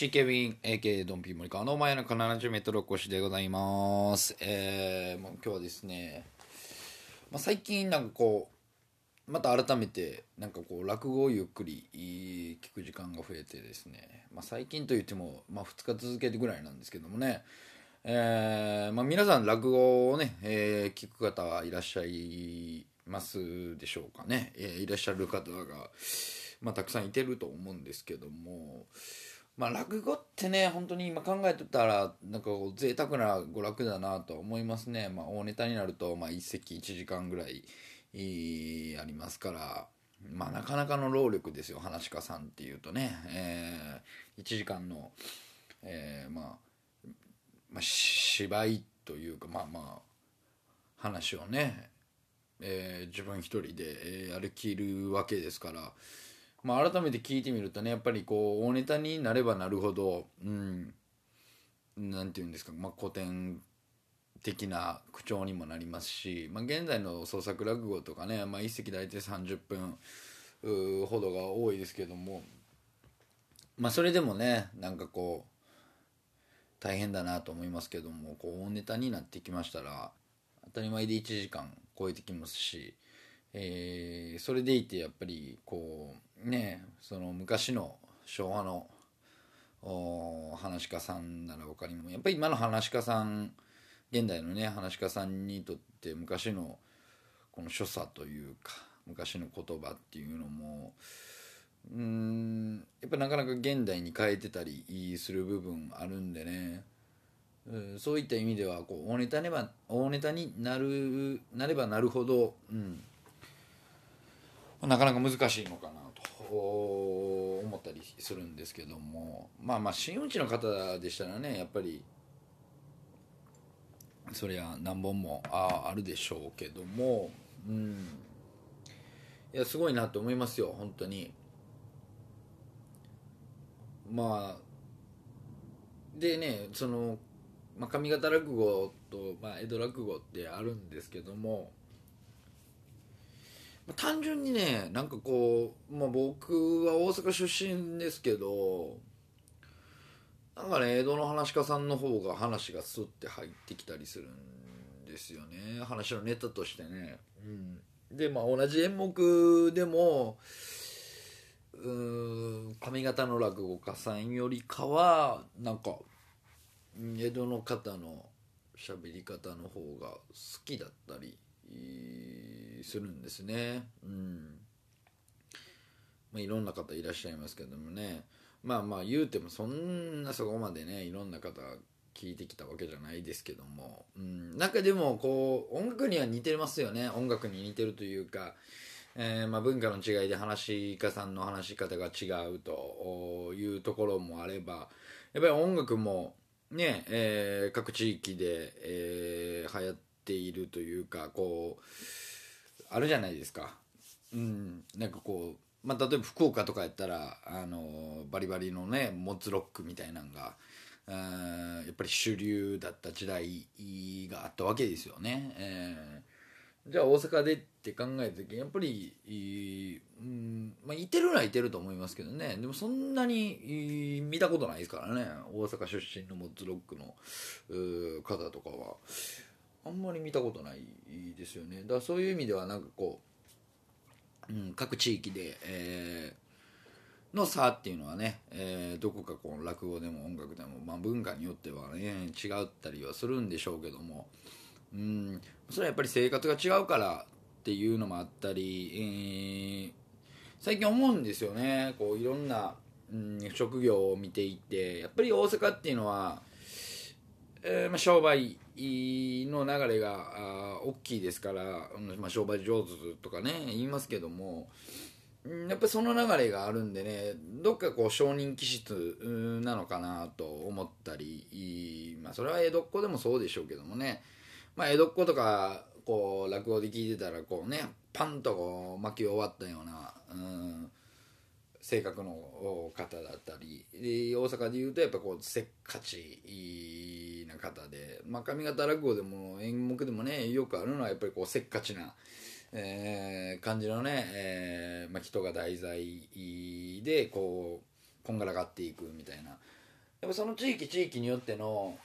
c ビン AK ドンピー森川の真夜中 70m お越しでございます。えー、もう今日はですね、まあ、最近なんかこうまた改めてなんかこう落語をゆっくり聞く時間が増えてですね、まあ、最近といっても、まあ、2日続けてぐらいなんですけどもね。えーまあ、皆さん落語をね、えー聞く方はいらっしゃいますでしょうかね、えーいらっしゃる方が、まあ、たくさんいてると思うんですけども、まあ、落語ってね本当に今考えてたらなんかこう贅沢な娯楽だなと思いますね、まあ、大ネタになると、まあ、一席1時間ぐらいありますから、まあ、なかなかの労力ですよ話し家さんっていうとね、え1時間の、えーまあまあ、芝居というかまあまあ話をね、えー自分一人で、えやりきるわけですから、まあ、改めて聞いてみるとねやっぱりこう大ネタになればなるほどうんなんていうんですか、まあ、古典的な口調にもなりますし、まあ、現在の創作落語とかね、まあ、一席大体30分ほどが多いですけども、まあ、それでもねなんかこう大変だなと思いますけどもこう大ネタになってきましたら当たり前で1時間超えてきますし、えーそれでいてやっぱりこうねその昔の昭和のお話し家さんなら他にもやっぱり今の話し家さん現代のね話し家さんにとって昔のこの所作というか昔の言葉っていうのもうんやっぱなかなか現代に変えてたりする部分あるんでね。そういった意味ではこう大ネタにば大ネタになるなればなるほど、うん、なかなか難しいのかな。思ったりするんですけどもまあまあ真打ちの方でしたらねやっぱりそりゃ何本もああるでしょうけども、うん、いやすごいなと思いますよ本当に。まあでねその、まあ、上方落語と、まあ、江戸落語ってあるんですけども、単純にねなんかこう、まあ、僕は大阪出身ですけどなんかね江戸の話し家さんの方が話がスッて入ってきたりするんですよね話のネタとしてね。うん、でまあ同じ演目でもうーん上方の落語家さんよりかはなんかうん江戸の方の喋り方の方が好きだったりえーするんですね。うん。まあ、いろんな方いらっしゃいますけどもね。まあまあ言うてもそんなそこまでねいろんな方聞いてきたわけじゃないですけども、うん、なんかでもこう音楽には似てますよね。音楽に似てるというか、えーまあ、文化の違いで話し家さんの話し方が違うというところもあればやっぱり音楽もね、えー各地域で、えー流行ってているというかこうあるじゃないですか。うん、なんかこう、まあ、例えば福岡とかやったらあのバリバリのねモッツロックみたいなのがやっぱり主流だった時代があったわけですよね。えーじゃあ大阪でって考えた時やっぱり、いうんまあ、いてるのはいてると思いますけどねでもそんなに見たことないですからね大阪出身のモッツロックの方とかはあんまり見たことないですよね。だからそういう意味ではなんかこう、うん、各地域で、えーの差っていうのはね、えーどこかこう落語でも音楽でも、まあ、文化によってはね違ったりはするんでしょうけども、うん、それはやっぱり生活が違うからっていうのもあったり、えー最近思うんですよね。こういろんな、うん、職業を見ていてやっぱり大阪っていうのは、えまあ、商売の流れが大きいですから、まあ、商売上手とかね言いますけどもやっぱりその流れがあるんでねどっかこう承認気質なのかなと思ったりまあそれは江戸っ子でもそうでしょうけどもねまあ江戸っ子とかこう落語で聞いてたらこうねパンとこう巻き終わったような、うん、性格の方だったり大阪でいうとやっぱこうせっかちな方で、まあ、上方落語でも演目でもねよくあるのはやっぱりこうせっかちな、えー感じのね、えーまあ、人が題材でこうこんがらがっていくみたいな。やっぱその地域地域によっての、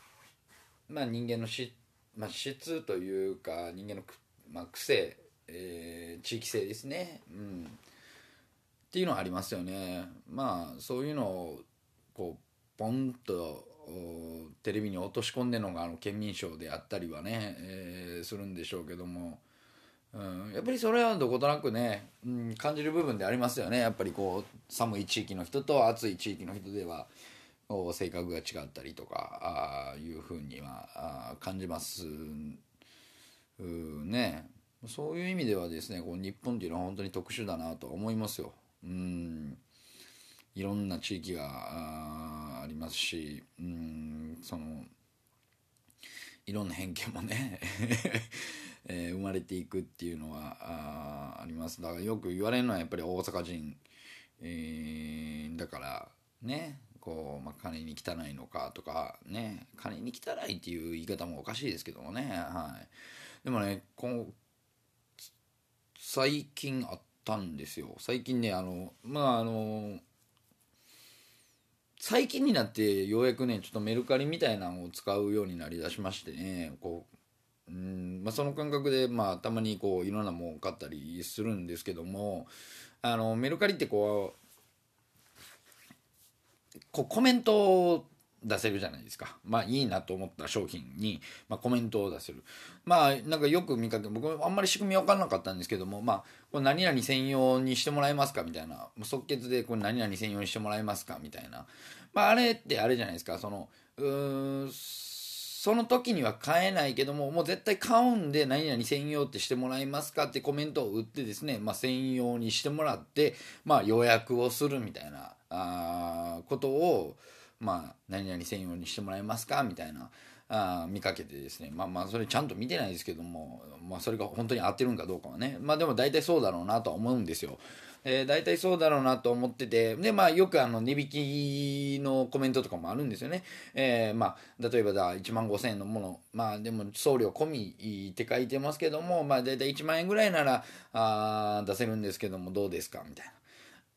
まあ、人間のし、まあ、質というか人間の、まあ、癖、えー地域性ですね、うん、っていうのはありますよね。まあそういうのをこうポンとテレビに落とし込んでるのがあの県民賞であったりはね、えーするんでしょうけども、うん、やっぱりそれはどことなくね、うん、感じる部分でありますよね。やっぱりこう寒い地域の人と暑い地域の人では性格が違ったりとかあいうふうにはあ感じます。うんね。そういう意味ではですねこう日本っていうのは本当に特殊だなと思いますよ。うん。いろんな地域がありますしうんそのいろんな偏見もね、えー生まれていくっていうのはああります。だからよく言われるのはやっぱり大阪人、えーだからねこう、まあ、金に汚いのかとかね金に汚いっていう言い方もおかしいですけどもねはい。でもねこの最近あたんですよ。最近ねあのまああの最近になってようやくねちょっとメルカリみたいなのを使うようになりだしましてねこううんまあ、その感覚で、まあ、たまにこういろんなもん買ったりするんですけどもあのメルカリってこうこうコメントを出せるじゃないですか。まあいいなと思った商品に、まあ、コメントを出せる。まあなんかよく見かけ僕あんまり仕組み分からなかったんですけどもまあこれ何々専用にしてもらえますかみたいな。即決でこれ何々専用にしてもらえますかみたいな。まああれってあれじゃないですか。そのうーんその時には買えないけどももう絶対買うんで何々専用ってしてもらえますかってコメントを打ってですね、まあ、専用にしてもらって、まあ、予約をするみたいなあことを、まあ、何々専用にしてもらえますか？みたいなあ見かけてですね。まあまあそれちゃんと見てないですけども、まあ、それが本当に合ってるんかどうかはね。まあでも大体そうだろうなとは思うんですよ。えー、大体そうだろうなと思っててでまあよくあの値引きのコメントとかもあるんですよね、えーまあ例えばだ1万5000円のもの。まあでも送料込みって書いてますけどもまあ大体1万円ぐらいならあ出せるんですけどもどうですか？みたいな。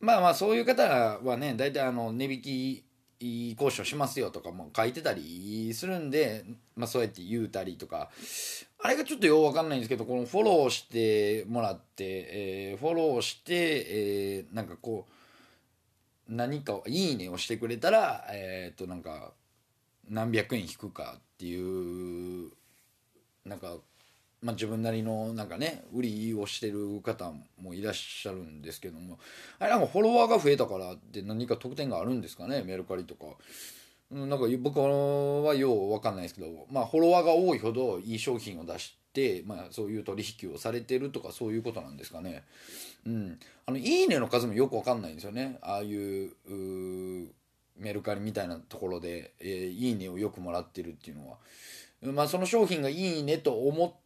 まあまあそういう方はね大体あの値引きいい交渉しますよとかも書いてたりするんで、まあ、そうやって言うたりとか。あれがちょっとようわかんないんですけどこのフォローしてもらって、えーフォローして、えーなんかこう何かをいいねをしてくれたらえっ、となんか何百円引くかっていうなんか、まあ、自分なりのなんかね売りをしてる方もいらっしゃるんですけどもあれなんかフォロワーが増えたからって何か特典があるんですかねメルカリとか。うんなんか僕はよう分かんないですけど、まあ、フォロワーが多いほどいい商品を出して、まあ、そういう取引をされてるとかそういうことなんですかね。うん、あのいいねの数もよく分かんないんですよねああいうメルカリみたいなところで、えーいいねをよくもらってるっていうのは、まあ、その商品がいいねと思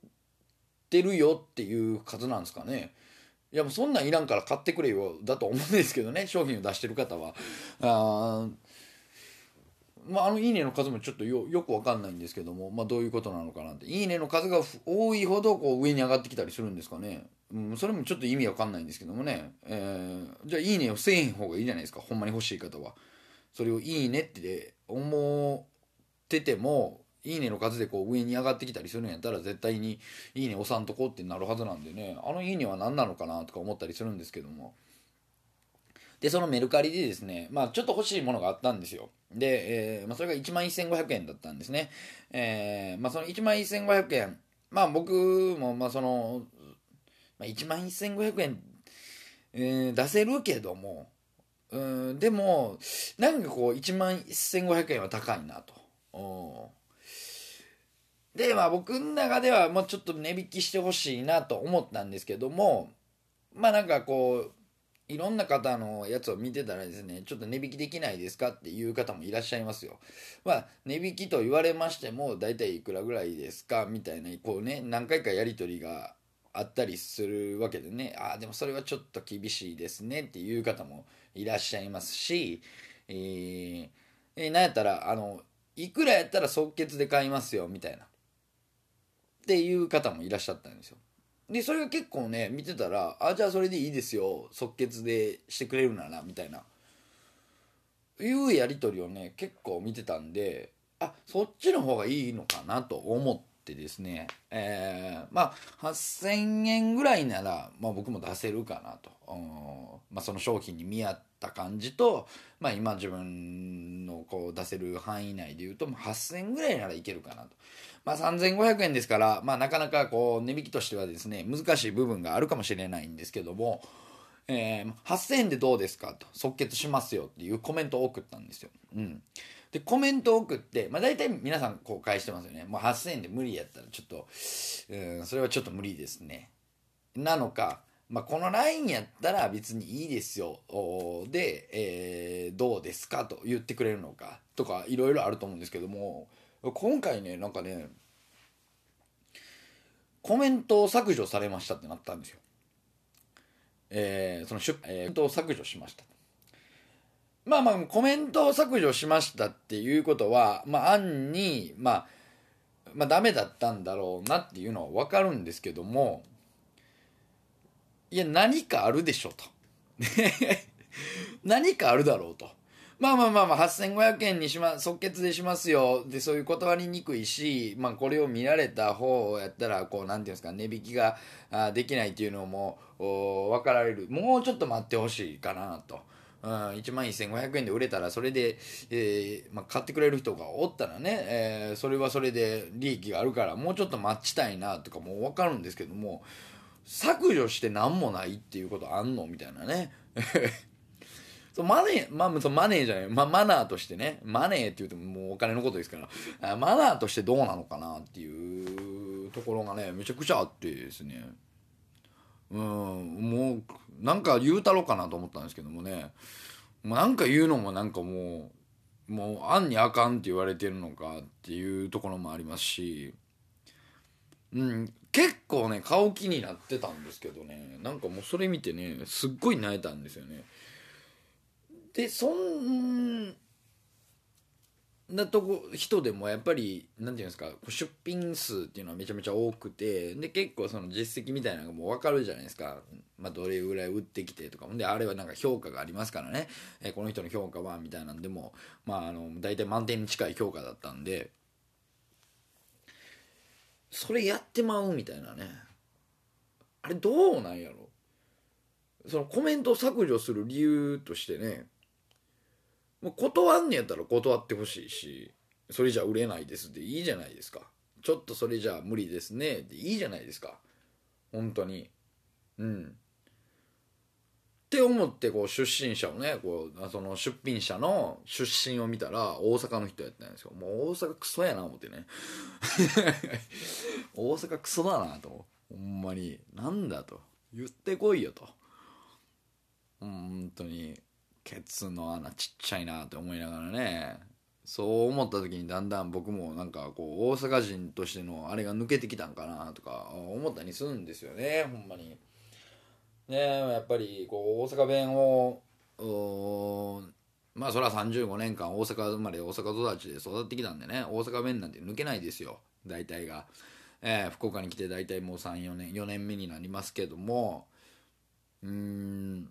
ってるよっていう数なんですかね。いやもうそんなんいらんから買ってくれよ。だと思うんですけどね。商品を出してる方は。あまあ、あの「いいね」の数もちょっとよよくわかんないんですけども、まあ、どういうことなのかなって「いいね」の数が多いほどこう上に上がってきたりするんですかね、うん、それもちょっと意味わかんないんですけどもね、えーじゃあ「いいね」をせえへん方がいいじゃないですか。ほんまに欲しい方は。それを「いいね」って思ってても「いいね」の数でこう上に上がってきたりするんやったら絶対に「いいね」押さんとこってなるはずなんでねあの「いいね」は何なのかなとか思ったりするんですけどもで、そのメルカリでですね、まあちょっと欲しいものがあったんですよ。で、えーまあそれが1万1500円だったんですね。えーまあその1万1500円、まあ僕もまあその、まあ、1万1500円、えー出せるけども、うん、でも、なんかこう1万1500円は高いなと。で、まあ僕の中ではもうちょっと値引きしてほしいなと思ったんですけども、まあなんかこう、いろんな方のやつを見てたらですね、ちょっと値引きできないですかっていう方もいらっしゃいますよ。まあ、値引きと言われましても、大体いくらぐらいですかみたいな、こうね、何回かやり取りがあったりするわけでね、ああ、でもそれはちょっと厳しいですねっていう方もいらっしゃいますし、えー、えー、なんやったら、あの、いくらやったら即決で買いますよみたいな。っていう方もいらっしゃったんですよ。でそれが結構ね見てたらあじゃあそれでいいですよ即決でしてくれるならみたいないうやり取りをね結構見てたんであそっちの方がいいのかなと思ってですねえー、まあ8000円ぐらいなら、まあ、僕も出せるかなと、まあ、その商品に見合った感じと、まあ、今自分のこう出せる範囲内で言うと8000円ぐらいならいけるかなと。まあ、3500円ですから、まあ、なかなかこう値引きとしてはですね難しい部分があるかもしれないんですけども、えー、8000円でどうですか？と即決しますよっていうコメントを送ったんですよ。うん。でコメントを送って、まあ、大体皆さんこう返してますよね。もう8000円で無理やったらちょっと、うん、それはちょっと無理ですね。なのか、まあ、このラインやったら別にいいですよ。で、えー、どうですか？と言ってくれるのかとかいろいろあると思うんですけども今回ねなんかねコメントを削除されましたってなったんですよ。えー、その出、えー、コメントを削除しました。まあまあコメントを削除しましたっていうことはまあ案にまあまあダメだったんだろうなっていうのは分かるんですけどもいや何かあるでしょと。何かあるだろうと。まあまあまあまあ、8500円にしま、即決でしますよ。で、そういう断りにくいし、まあこれを見られた方やったら、こう、なんていうんですか、値引きができないっていうのも、分かられる。もうちょっと待ってほしいかなと。うん、1万1500円で売れたら、それで、えー、まあ、買ってくれる人がおったらね、えー、それはそれで利益があるから、もうちょっと待ちたいなとかも分かるんですけども、削除して何もないっていうことあんのみたいなね。そうマネー、まあ、そのマネーじゃない、まあ、マナーとしてね、マネーって言うともうお金のことですから、マナーとしてどうなのかなっていうところがね、めちゃくちゃあってですね、うん、もう、なんか言うたろうかなと思ったんですけどもね、もうなんか言うのもなんかもう、もう、あんにあかんって言われてるのかっていうところもありますし、うん、結構ね、買う気になってたんですけどね、なんかもうそれ見てね、すっごい泣いたんですよね。でそんなとこ人でもやっぱりなんていうんですか出品数っていうのはめちゃめちゃ多くてで結構その実績みたいなのがもう分かるじゃないですか、まあ、どれぐらい売ってきてとか。であれはなんか評価がありますからね、えこの人の評価はみたいなんでもまああの大体満点に近い評価だったんで。それやってまうみたいなね。あれどうなんやろ。そのコメントを削除する理由としてね。もう断んねやったら断ってほしいしそれじゃ売れないですでいいじゃないですか。ちょっとそれじゃ無理ですねでいいじゃないですか。本当に。うん。って思ってこう出身者をねこうその出品者の出身を見たら大阪の人やったんですよ。もう大阪クソやな思ってね。大阪クソだなとほんまに。なんだと。言ってこいよと。本当に。ケツの穴ちっちゃいなって思いながらね。そう思った時にだんだん僕もなんかこう大阪人としてのあれが抜けてきたんかなとか思ったりするんですよね。ほんまに。ねやっぱりこう大阪弁をまあそれは35年間大阪生まれ大阪育ちで育ってきたんでね大阪弁なんて抜けないですよ。大体が。えー、福岡に来て大体もう34年4年目になりますけども。うん。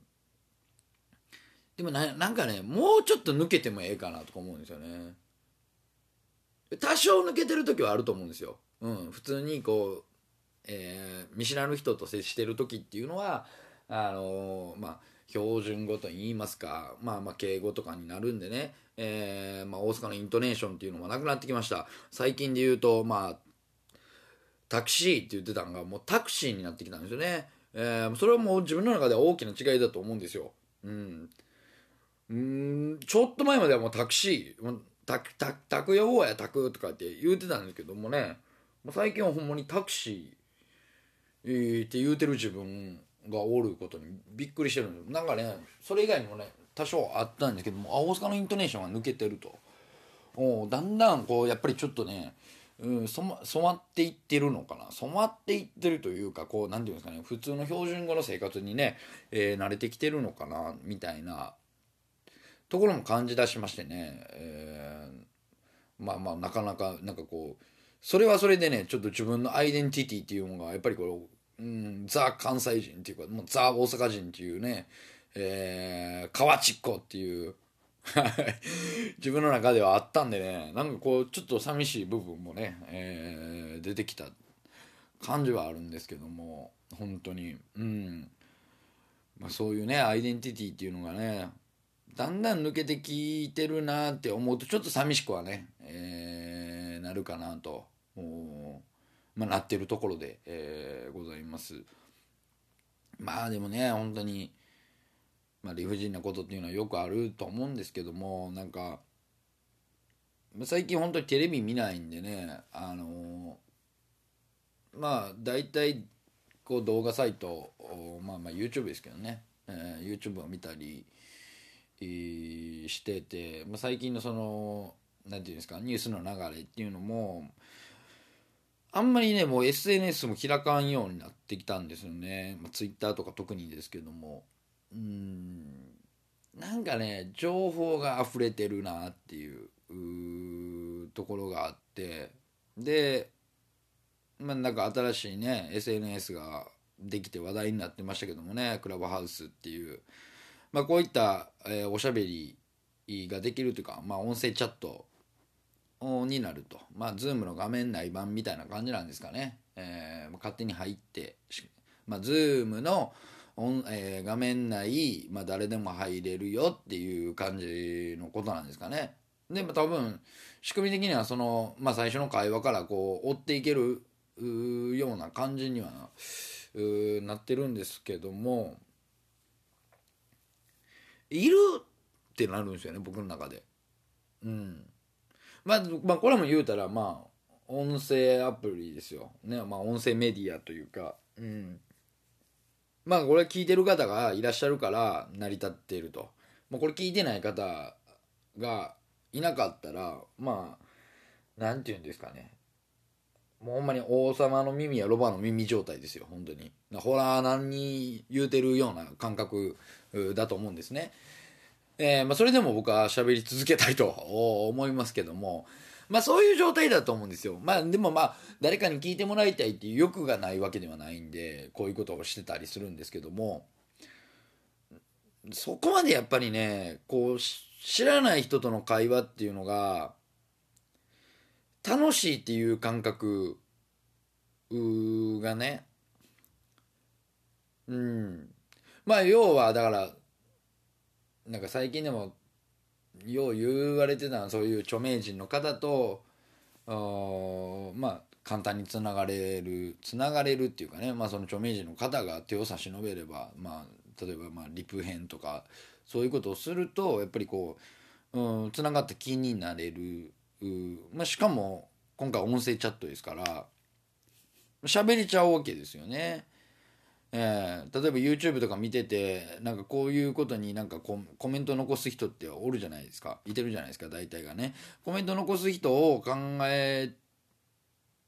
でもななんかねもうちょっと抜けてもええかなとか思うんですよね多少抜けてる時はあると思うんですよ、うん、普通にこう、えー、見知らぬ人と接してる時っていうのはあのー、まあ標準語と言いますか、まあまあ敬語とかになるんでね、えー、まあ大阪のイントネーションっていうのもなくなってきました。最近で言うと、まあ、タクシーって言ってたのがもうタクシーになってきたんですよね。えー、それはもう自分の中では大きな違いだと思うんですよ。うん。うんちょっと前まではもうタクシータクタタク呼ぼうやタクとかって言うてたんですけどもね。最近はほんまにタクシー、って言うてる自分がおることにびっくりしてるんですなんかねそれ以外にもね多少あったんですけどもあ大阪のイントネーションが抜けてると。おだんだんこうやっぱりちょっとねうん、染ま染まっていってるのかな。染まっていってるというかこうなんていうんですかね普通の標準語の生活にね、えー慣れてきてるのかなみたいなところも感じ出しましてね、えーまあまあなかなかなんかこうそれはそれでねちょっと自分のアイデンティティっていうのがやっぱりこう、うん、ザ関西人っていうかもうザ大阪人っていうね、えー、河内っ子っていう 自分の中ではあったんでねなんかこうちょっと寂しい部分もね、えー出てきた感じはあるんですけども本当に。うん、まあ、そういうねアイデンティティっていうのがねだんだん抜けてきてるなって思うとちょっと寂しくはね、えーなるかなと、まあ、なってるところで、えーございます。まあでもね本当にまあ、理不尽なことっていうのはよくあると思うんですけどもなんか最近本当にテレビ見ないんでねあのまあ大体こう動画サイトまあまあ YouTube ですけどね、えー YouTube を見たり、してて、まあ、最近のそのなんていうんですかニュースの流れっていうのもあんまりねもう SNS も開かんようになってきたんですよね、まあ、Twitter とか特にですけども。うんなんかね情報が溢れてるなっていうところがあって。でまあなんか新しいね SNS ができて話題になってましたけどもねクラブハウスっていう、まあ、こういった、えーおしゃべりができるというか、まあ、音声チャットになると。まあ Zoom の画面内版みたいな感じなんですかね、えー勝手に入ってまあ Zoom の、えー画面内、まあ、誰でも入れるよっていう感じのことなんですかね。でも多分仕組み的にはその、まあ、最初の会話からこう追っていけるような感じにはなってるんですけどもいるってなるんですよね僕の中で。うん。まあ、まあこれも言うたらまあ音声アプリですよ。ねまあ音声メディアというか。うん。まあこれ聞いてる方がいらっしゃるから成り立っていると、まあ、これ聞いてない方がいなかったらまあなんて言うんですかね。もうほんまに王様の耳やロバの耳状態ですよ本当に。ホラーなんに言うてるような感覚だと思うんですね。えーまあ、それでも僕は喋り続けたいと 思いますけども。まあそういう状態だと思うんですよ。まあでもまあ誰かに聞いてもらいたいっていう欲がないわけではないんでこういうことをしてたりするんですけども。そこまでやっぱりねこう知らない人との会話っていうのが楽しいっていう感覚がね。うん。まあ要はだからなんか最近でもよう言われてたそういう著名人の方とまあ簡単につながれるつながれるっていうかね、まあ、その著名人の方が手を差し伸べれば、まあ、例えばまあリプ編とかそういうことをするとやっぱりこう、うん、つながった気になれる、まあ、しかも今回音声チャットですから喋れちゃうわけですよね。えー例えば YouTube とか見ててなんかこういうことになんかコメント残す人っておるじゃないですか。いてるじゃないですか大体がね。コメント残す人を考え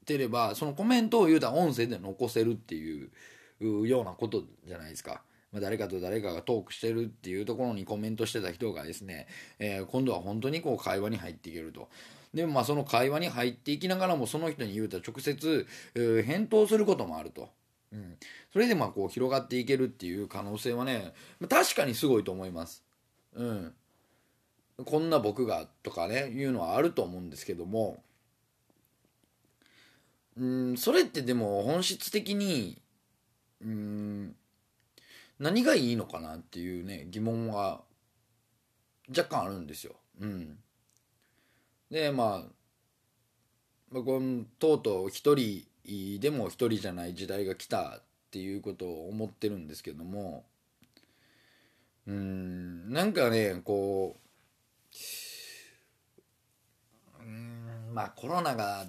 てればそのコメントを言うたら音声で残せるっていううようなことじゃないですか、まあ、誰かと誰かがトークしてるっていうところにコメントしてた人がですね、えー今度は本当にこう会話に入っていけると。でもまあその会話に入っていきながらもその人に言うたら直接、えー返答することもあると。うん、それでまあこう広がっていけるっていう可能性はね確かにすごいと思います。うん、こんな僕がとかねいうのはあると思うんですけども、うん、それってでも本質的に、うん、何がいいのかなっていうね疑問は若干あるんですよ。うん、でまあまあ、このとうとう一人でも一人じゃない時代が来たっていうことを思ってるんですけどもうんなんかねこううんまあコロナが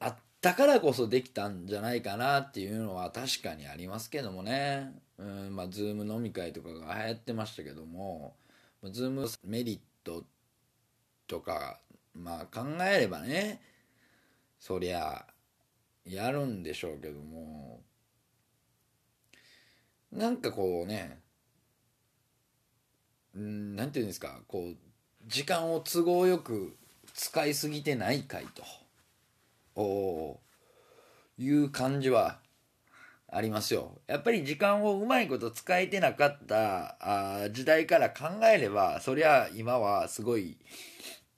あったからこそできたんじゃないかなっていうのは確かにありますけどもね。うんまあズーム飲み会とかが流行ってましたけどもズームメリットとかまあ考えればねそりゃやるんでしょうけども。なんかこうねうんなんていうんですかこう時間を都合よく使いすぎてないかいとおいう感じはありますよ。やっぱり時間をうまいこと使えてなかったあ時代から考えればそりゃ今はすごい、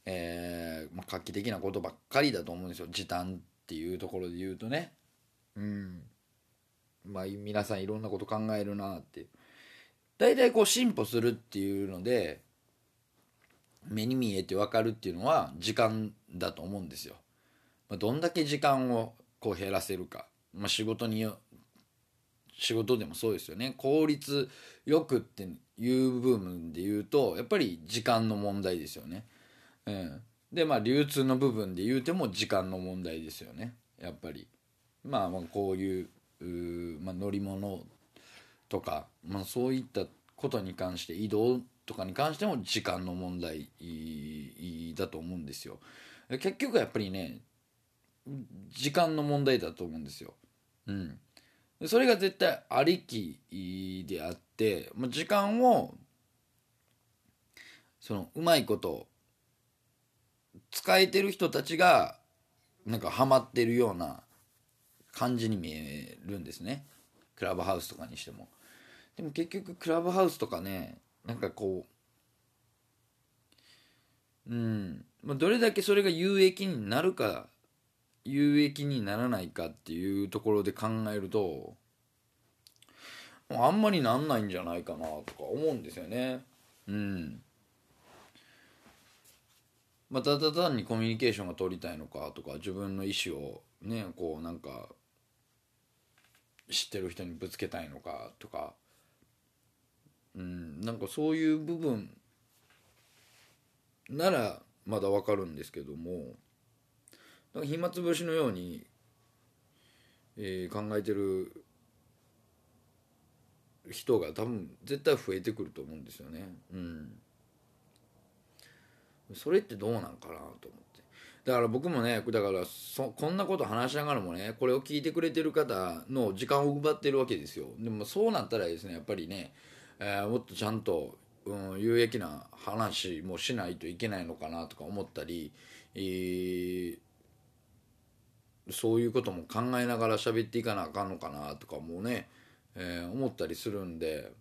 えーまあ、画期的なことばっかりだと思うんですよ。時短っていうところで言うとね。うん。まあ皆さんいろんなこと考えるなって。大体こう進歩するっていうので目に見えて分かるっていうのは時間だと思うんですよ。まあ、どんだけ時間をこう減らせるか、まあ、仕事によ仕事でもそうですよね。効率よくっていう部分で言うとやっぱり時間の問題ですよね。うん、でまあ流通の部分で言うても時間の問題ですよねやっぱり。まあまあこういうまあ、乗り物とか、まあ、そういったことに関して移動とかに関しても時間の問題だと思うんですよ。結局やっぱりね時間の問題だと思うんですよ。うん、それが絶対ありきであって時間をそのうまいこと使えてる人たちがなんかハマってるような感じに見えるんですね。クラブハウスとかにしても。でも結局クラブハウスとかねなんかこううん。どれだけそれが有益になるか有益にならないかっていうところで考えるとあんまりなんないんじゃないかなとか思うんですよね。うん。まあ、ただ単にコミュニケーションが取りたいのかとか自分の意思をねこうなんか知ってる人にぶつけたいのかとかうんなんかそういう部分ならまだわかるんですけども暇つぶしのように、えー、考えてる人が多分絶対増えてくると思うんですよね。うん、それってどうなんかなと思って。だから僕もねだからそこんなこと話しながらもねこれを聞いてくれてる方の時間を奪ってるわけですよでもそうなったらですねやっぱりね、えー、もっとちゃんと、うん、有益な話もしないといけないのかなとか思ったり、えー、そういうことも考えながら喋っていかなあかんのかなとかもね、えー、思ったりするんで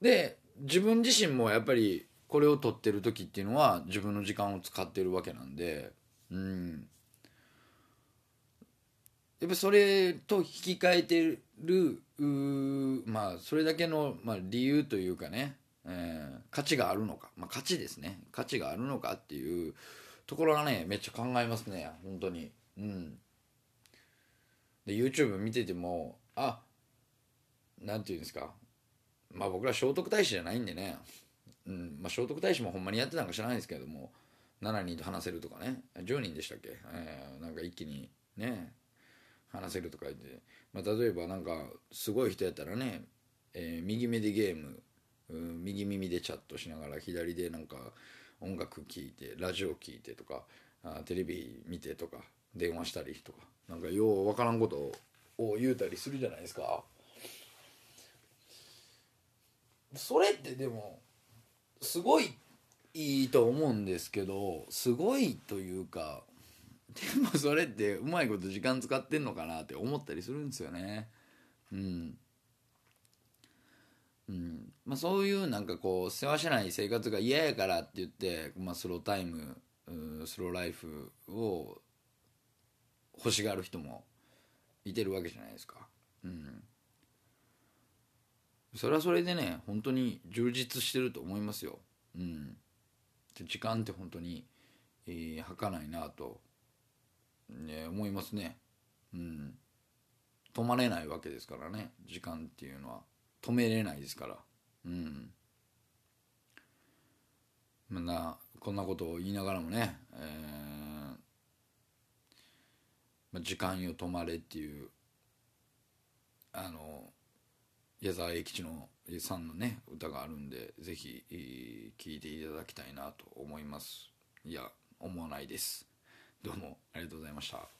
で自分自身もやっぱりこれを撮ってる時っていうのは自分の時間を使ってるわけなんでうん。やっぱそれと引き換えてるまあそれだけの、まあ、理由というかね、えー、価値があるのか、まあ、価値ですね。価値があるのかっていうところがねめっちゃ考えますね。本当に。うん。で YouTube 見ててもあなんていうんですか。まあ僕ら聖徳太子じゃないんでね、うんまあ、聖徳太子もほんまにやってたんか知らないですけども7人と話せるとかね。10人でしたっけ、えー、なんか一気にね話せるとか言って、まあ、例えばなんかすごい人やったらね、えー、右目でゲームうん右耳でチャットしながら左でなんか音楽聴いてラジオ聴いてとかあテレビ見てとか電話したりとか。なんかよう分からんことを言うたりするじゃないですか。それってでもすごいいいと思うんですけどすごいというかでもそれってうまいこと時間使ってんのかなって思ったりするんですよね。うん。うん。まあ、そういうなんかこう世話しない生活が嫌やからって言って、まあ、スロータイムスローライフを欲しがる人もいてるわけじゃないですか。うん。それはそれでね本当に充実してると思いますよ。うん。時間って本当に、えー、儚いなと、ね、思いますね。うん。止まれないわけですからね。時間っていうのは。止めれないですから。うん。まなこんなことを言いながらもね、えまあ、時間よ止まれっていうあの矢沢永吉のさんのね歌があるんでぜひ聴いていただきたいなと思います。いや思わないです。どうもありがとうございました。